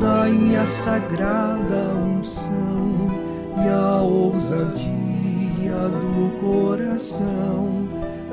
dai-me a sagrada unção e a ousadia do coração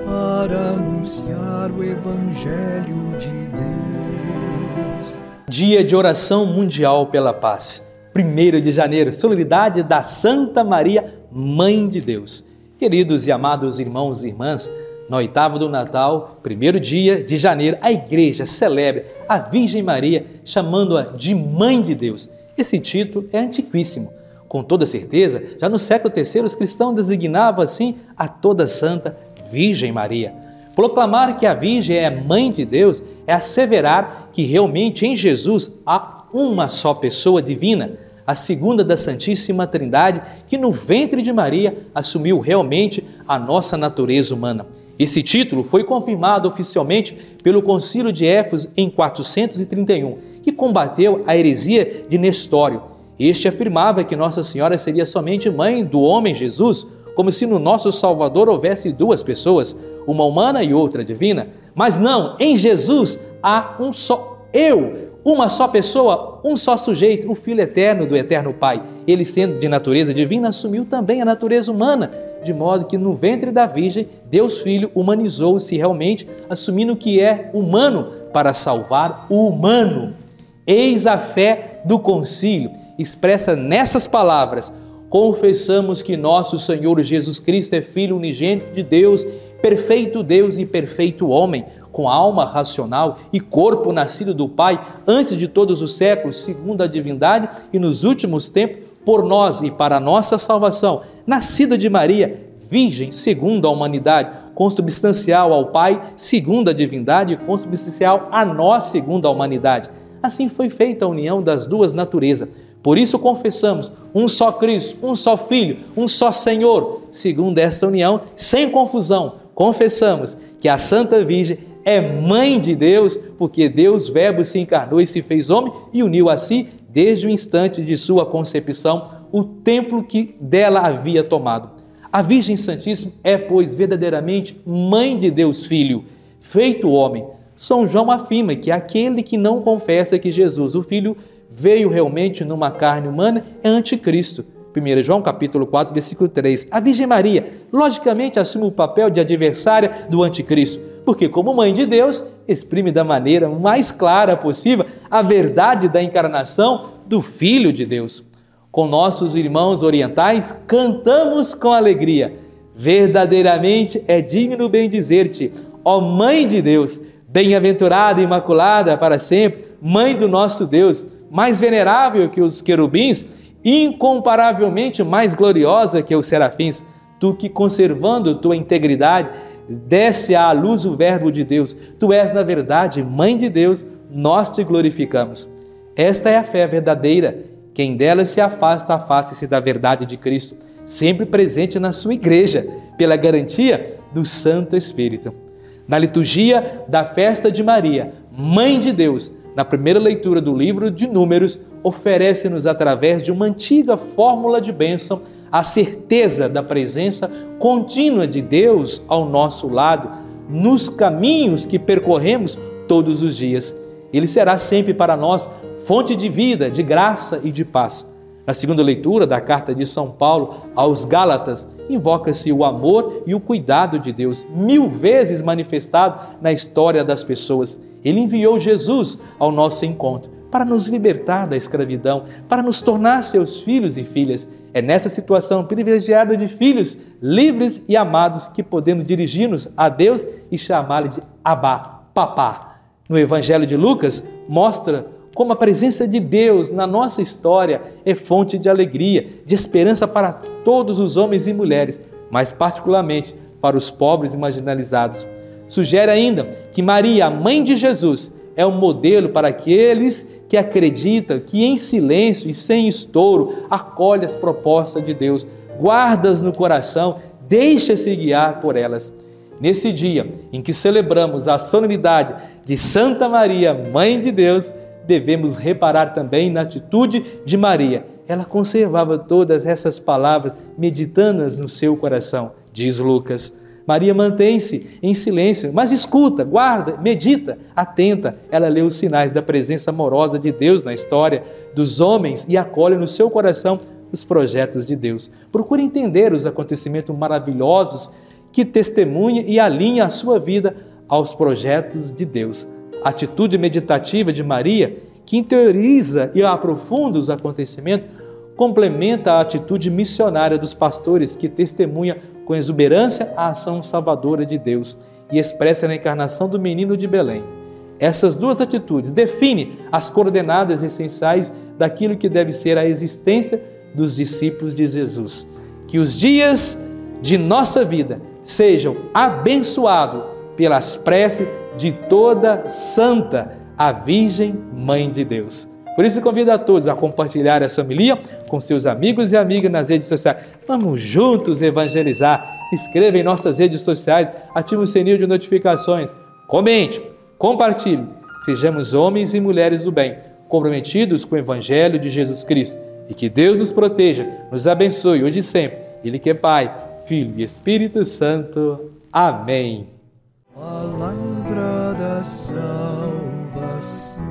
para anunciar o Evangelho de Deus. Dia de oração mundial pela paz. 1 de janeiro, solenidade da Santa Maria, Mãe de Deus. Queridos e amados irmãos e irmãs, no oitavo do Natal, primeiro dia de janeiro, a igreja celebra a Virgem Maria, chamando-a de Mãe de Deus. Esse título é antiquíssimo. Com toda certeza, já no século III, os cristãos designavam assim a toda santa Virgem Maria. Proclamar que a Virgem é mãe de Deus é asseverar que realmente em Jesus há uma só pessoa divina, a segunda da Santíssima Trindade, que no ventre de Maria assumiu realmente a nossa natureza humana. Esse título foi confirmado oficialmente pelo Concílio de Éfeso em 431, que combateu a heresia de Nestório. Este afirmava que Nossa Senhora seria somente mãe do homem Jesus, como se no nosso Salvador houvesse duas pessoas, uma humana e outra divina. Mas não, em Jesus há um só eu, uma só pessoa, um só sujeito, o Filho eterno do eterno Pai. Ele, sendo de natureza divina, assumiu também a natureza humana, de modo que no ventre da Virgem, Deus Filho humanizou-se realmente, assumindo que é humano para salvar o humano. Eis a fé do concílio, expressa nessas palavras confessamos que nosso Senhor Jesus Cristo é Filho unigênito de Deus, perfeito Deus e perfeito homem, com alma racional e corpo nascido do Pai antes de todos os séculos, segundo a divindade, e nos últimos tempos, por nós e para a nossa salvação, nascida de Maria, virgem segundo a humanidade, consubstancial ao Pai, segundo a divindade, e consubstancial a nós, segundo a humanidade. Assim foi feita a união das duas naturezas por isso confessamos um só Cristo, um só Filho, um só Senhor. Segundo esta união, sem confusão, confessamos que a Santa Virgem é mãe de Deus, porque Deus, Verbo, se encarnou e se fez homem e uniu a si, desde o instante de sua concepção, o templo que dela havia tomado. A Virgem Santíssima é, pois, verdadeiramente mãe de Deus Filho, feito homem. São João afirma que aquele que não confessa que Jesus, o Filho, veio realmente numa carne humana é anticristo. 1 João capítulo 4, versículo 3. A Virgem Maria, logicamente, assume o papel de adversária do anticristo, porque como mãe de Deus, exprime da maneira mais clara possível a verdade da encarnação do Filho de Deus. Com nossos irmãos orientais, cantamos com alegria. Verdadeiramente é digno bem dizer-te, ó Mãe de Deus, bem-aventurada e imaculada para sempre, Mãe do nosso Deus, mais venerável que os querubins, incomparavelmente mais gloriosa que os serafins, tu que conservando tua integridade, deste à luz o Verbo de Deus, tu és na verdade Mãe de Deus, nós te glorificamos. Esta é a fé verdadeira, quem dela se afasta, afaste-se da verdade de Cristo, sempre presente na sua igreja, pela garantia do Santo Espírito. Na liturgia da festa de Maria, Mãe de Deus, na primeira leitura do livro de Números, oferece-nos, através de uma antiga fórmula de bênção, a certeza da presença contínua de Deus ao nosso lado, nos caminhos que percorremos todos os dias. Ele será sempre para nós fonte de vida, de graça e de paz. Na segunda leitura da carta de São Paulo aos Gálatas, invoca-se o amor e o cuidado de Deus, mil vezes manifestado na história das pessoas. Ele enviou Jesus ao nosso encontro para nos libertar da escravidão, para nos tornar seus filhos e filhas. É nessa situação privilegiada de filhos livres e amados que podemos dirigir-nos a Deus e chamá-lo de Abá, Papá. No Evangelho de Lucas, mostra como a presença de Deus na nossa história é fonte de alegria, de esperança para todos os homens e mulheres, mas particularmente para os pobres e marginalizados. Sugere ainda que Maria, a mãe de Jesus, é um modelo para aqueles que acreditam que em silêncio e sem estouro acolhe as propostas de Deus, guardas no coração, deixa-se guiar por elas. Nesse dia em que celebramos a solenidade de Santa Maria, Mãe de Deus, devemos reparar também na atitude de Maria. Ela conservava todas essas palavras meditando-as no seu coração, diz Lucas. Maria mantém-se em silêncio, mas escuta, guarda, medita, atenta. Ela lê os sinais da presença amorosa de Deus na história dos homens e acolhe no seu coração os projetos de Deus. Procure entender os acontecimentos maravilhosos que testemunha e alinha a sua vida aos projetos de Deus. Atitude meditativa de Maria, que interioriza e aprofunda os acontecimentos, complementa a atitude missionária dos pastores que testemunha com exuberância a ação salvadora de Deus e expressa na encarnação do menino de Belém. Essas duas atitudes definem as coordenadas essenciais daquilo que deve ser a existência dos discípulos de Jesus. Que os dias de nossa vida sejam abençoados pelas preces de toda santa a Virgem Mãe de Deus. Por isso, convido a todos a compartilhar essa família com seus amigos e amigas nas redes sociais. Vamos juntos evangelizar. Inscreva em nossas redes sociais, ative o sininho de notificações, comente, compartilhe. Sejamos homens e mulheres do bem, comprometidos com o Evangelho de Jesus Cristo. E que Deus nos proteja, nos abençoe hoje e sempre. Ele que é Pai, Filho e Espírito Santo. Amém. Salvação.